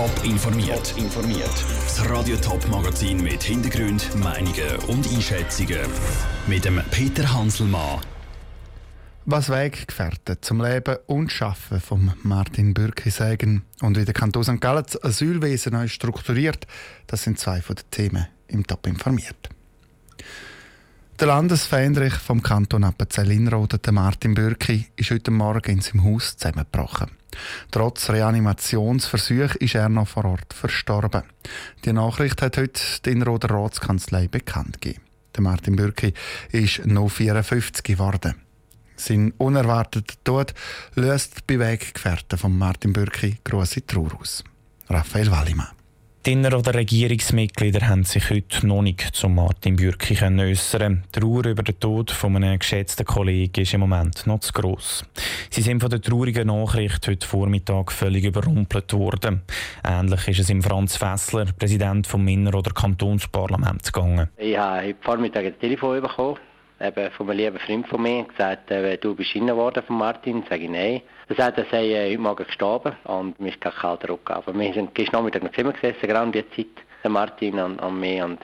Top informiert. informiert. Das Radio Top Magazin mit Hintergrund, Meinungen und Einschätzungen mit dem Peter Hanselmann. Was Weggefährten zum Leben und Schaffen von Martin Bürki sagen und wie der Kanton St. Gallen das Asylwesen neu strukturiert, das sind zwei von den Themen im Top informiert. Der Landesfähnrich vom Kanton Appenzell-Innerrhoden, Martin Bürki, ist heute Morgen in seinem Haus zusammengebrochen. Trotz Reanimationsversuch ist er noch vor Ort verstorben. Die Nachricht hat heute die Innerrhoder Ratskanzlei bekannt gegeben. Der Martin Bürki ist noch 54 geworden. Sein unerwarteter Tod löst bei Weggefährten von Martin Bürki grosse Trauer aus. Raphael Wallimann. Die Inner- oder Regierungsmitglieder haben sich heute noch nicht zu Martin Bürki äußern. Die Trauer über den Tod von einem geschätzten Kollegen ist im Moment noch zu gross. Sie sind von der traurigen Nachricht heute Vormittag völlig überrumpelt worden. Ähnlich ist es im Franz Fessler, Präsident vom Inner- oder Kantonsparlament, gegangen. Ich habe heute Vormittag ein Telefon bekommen eben von einem lieben Freund von mir gesagt, äh, du bist innen worden von Martin. Sage ich nein. Er sagt, er sei äh, heute Morgen gestorben und mir ist kein kalter Rücken. Aber wir sind gestern Nachmittag noch Zimmer gesessen, gerade um die Zeit, der Martin und, und mich. Und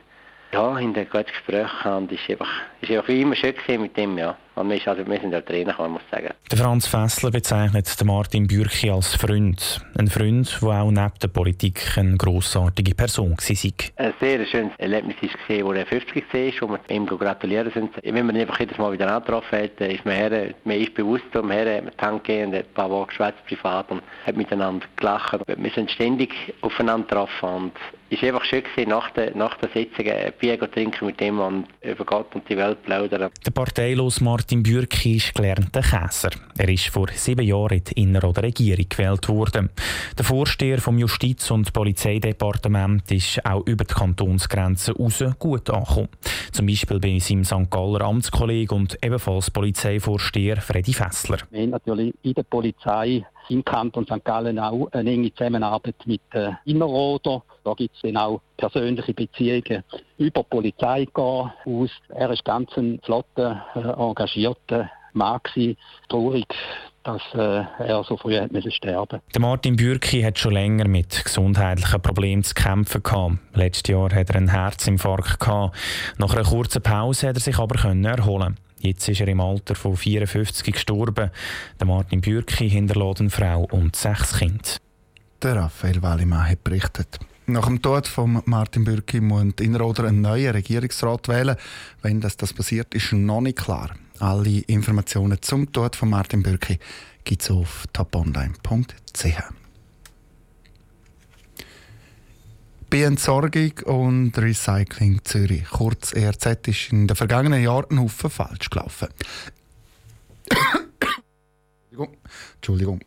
ja, in den guten Gesprächen und es war einfach, einfach wie immer schön mit ihm, ja. Und wir, also, wir sind halt Trainer, kann man sagen. Der Franz Fessler bezeichnet Martin Bürki als Freund. Ein Freund, der auch neben der Politik eine grossartige Person war. Ein sehr schönes Erlebnis war, wo er 50 war, wo wir ihm gratulieren sind. Wenn man ihn einfach jedes Mal wieder angetroffen hat, ist man, her, man ist bewusst um her, hat man Tank gegeben, hat ein paar Wochen geschwätzt privat und hat miteinander gelacht. Wir sind ständig aufeinander getroffen und es war einfach schön, gewesen, nach der, nach der Sitzung ein Bier trinken mit ihm und über Gott und die Welt plaudern. Der parteilos Martin Bürki ist gelernter Käser. Er ist vor sieben Jahren in die Inner- oder Regierung gewählt worden. Der Vorsteher vom Justiz- und Polizeidepartement ist auch über die Kantonsgrenzen raus gut angekommen. Zum Beispiel bei seinem St. Galler Amtskollegen und ebenfalls Polizeivorsteher Freddy Fessler. Wir haben natürlich in der Polizei im Kanton St. Gallen auch eine enge Zusammenarbeit mit äh, Innerrhoder. Da gibt es dann auch persönliche Beziehungen über die Polizei aus. Er ist ganz ein flotter, äh, engagierter Mann. Traurig, dass äh, er so früh hat müssen sterben Der Martin Bürki hat schon länger mit gesundheitlichen Problemen zu kämpfen gehabt. Letztes Jahr hat er einen Herzinfarkt gehabt. Nach einer kurzen Pause hat er sich aber können erholen. Jetzt ist er im Alter von 54 gestorben. Der Martin Bürki hinterlässt eine Frau und sechs Kinder. Der Raphael Wallimann hat berichtet. Nach dem Tod von Martin Bürki muss Inroder einen neuen Regierungsrat wählen. Wenn das, das passiert, ist noch nicht klar. Alle Informationen zum Tod von Martin Bürki gibt es auf toponline.ch. Bei Entsorgung und Recycling Zürich, kurz ERZ, ist in den vergangenen Jahren ein Haufen falsch gelaufen. Entschuldigung.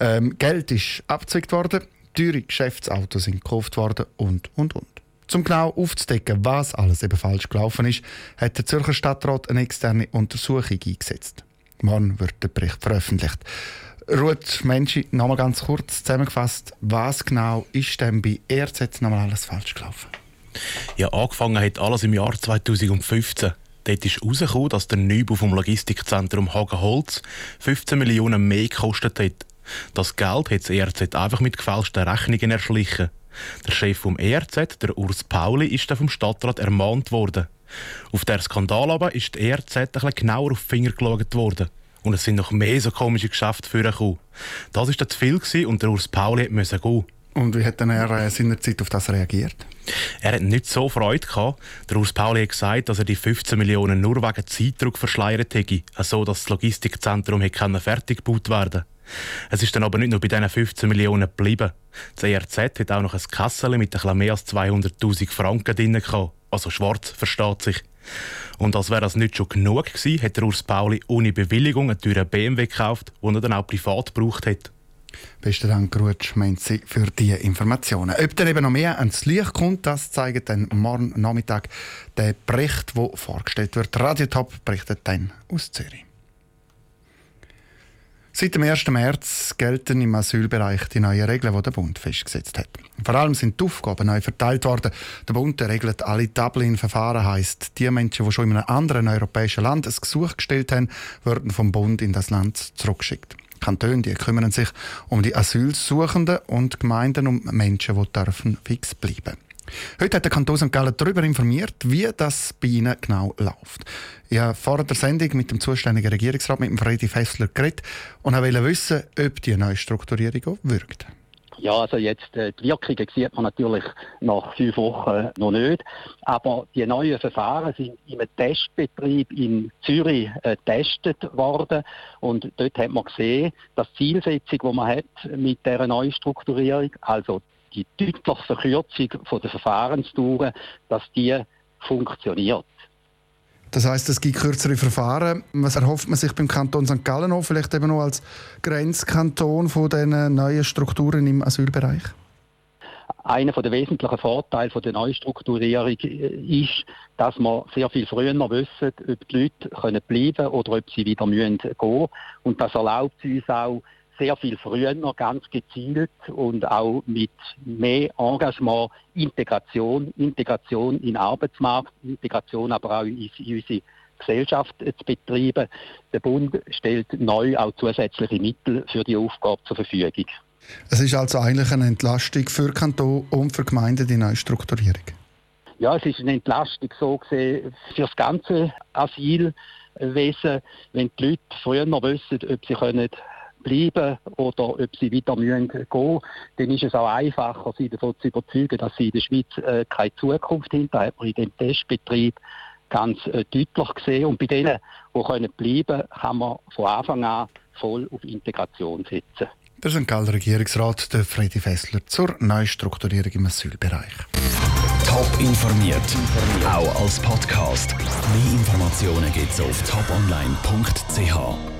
Ähm, Geld ist abgezwickt worden, teure Geschäftsautos sind gekauft worden und, und, und. Zum genau aufzudecken, was alles eben falsch gelaufen ist, hat der Zürcher Stadtrat eine externe Untersuchung eingesetzt. Morgen wird der Bericht veröffentlicht. Ruth Menschi, nochmal ganz kurz zusammengefasst, was genau ist denn bei ERZ nochmal alles falsch gelaufen? Ja, angefangen hat alles im Jahr 2015. Dort ist herausgekommen, dass der Neubau vom Logistikzentrum Hagenholz 15 Millionen mehr gekostet hat. Das Geld hat das ERZ einfach mit gefälschten Rechnungen erschlichen. Der Chef vom ERZ, der Urs Pauli, ist dann vom Stadtrat ermahnt worden. Auf der Skandal aber ist die ERZ ein bisschen genauer auf die Finger geschaut worden. Und es sind noch mehr so komische Geschäfte vorgekommen. Das war zu viel und der Urs Pauli musste gehen. Und wie hat dann er äh, seinerzeit auf das reagiert? Er hat nicht so Freude gehabt. Der Urs Pauli hat gesagt, dass er die 15 Millionen nur wegen Zeitdruck verschleiert hätte, so dass das Logistikzentrum hätte fertig gebaut werden Es ist dann aber nicht nur bei diesen 15 Millionen geblieben. Das ERZ hat auch noch ein Kassel mit etwas mehr als 200'000 Franken drin gehabt. Also schwarz, versteht sich. Und als wäre das nicht schon genug gewesen, hat Urs Pauli ohne Bewilligung einen teuren BMW gekauft, den er dann auch privat gebraucht hat. Besten Dank, Rutsch, Menzi, für diese Informationen. Ob dann eben noch mehr ans Licht kommt, das zeigt dann morgen Nachmittag der Bericht, der vorgestellt wird. Radio Top berichtet dann aus Zürich. Seit dem 1. März gelten im Asylbereich die neuen Regeln, die der Bund festgesetzt hat. Vor allem sind die Aufgaben neu verteilt worden. Der Bund regelt alle Dublin-Verfahren, heisst, die Menschen, die schon in einem anderen europäischen Land ein Gesuch gestellt haben, werden vom Bund in das Land zurückgeschickt. Kantone die kümmern sich um die Asylsuchenden und Gemeinden um Menschen, die dürfen fix bleiben Heute hat der Kanton St. Gallen darüber informiert, wie das bei Ihnen genau läuft. Ich habe vor der Sendung mit dem zuständigen Regierungsrat, mit dem Freddy Fessler, geredet und wollte wissen, ob die neue Strukturierung wirkt. Ja, also jetzt äh, die Wirkungen sieht man natürlich nach fünf Wochen noch nicht. Aber die neuen Verfahren sind im Testbetrieb in Zürich äh, getestet worden. Und dort hat man gesehen, dass die Zielsetzung, die man hat mit dieser Neustrukturierung, also die deutliche Verkürzung von der Verfahrensdauer, dass die funktioniert. Das heißt, es gibt kürzere Verfahren. Was erhofft man sich beim Kanton St. Gallen noch, vielleicht eben noch als Grenzkanton von den neuen Strukturen im Asylbereich? Einer der wesentlichen Vorteile der Neustrukturierung ist, dass wir sehr viel früher wissen, ob die Leute können bleiben oder ob sie wieder gehen müssen. Und das erlaubt uns auch, sehr viel früher noch ganz gezielt und auch mit mehr Engagement Integration, Integration in den Arbeitsmarkt, Integration aber auch in, unsere Gesellschaft zu betreiben. Der Bund stellt neu auch zusätzliche Mittel für die Aufgabe zur Verfügung. Es ist also eigentlich eine Entlastung für Kanton und für Gemeinden die neue Strukturierung. Ja, es ist eine Entlastung so gesehen für das ganze Asylwesen, wenn die Leute früher noch wissen, ob sie können bleiben oder ob sie wieder müssen gehen, dann ist es auch einfacher, sie davon zu überzeugen, dass sie in der Schweiz äh, keine Zukunft hinter hat man in dem Testbetrieb ganz äh, deutlich gesehen. Und bei denen, die können bleiben kann man von Anfang an voll auf Integration setzen. Der St. Galler Regierungsrat der Freddy Fessler zur Neustrukturierung im Asylbereich. Top informiert, auch als Podcast. Mehr Informationen gibt es auf toponline.ch.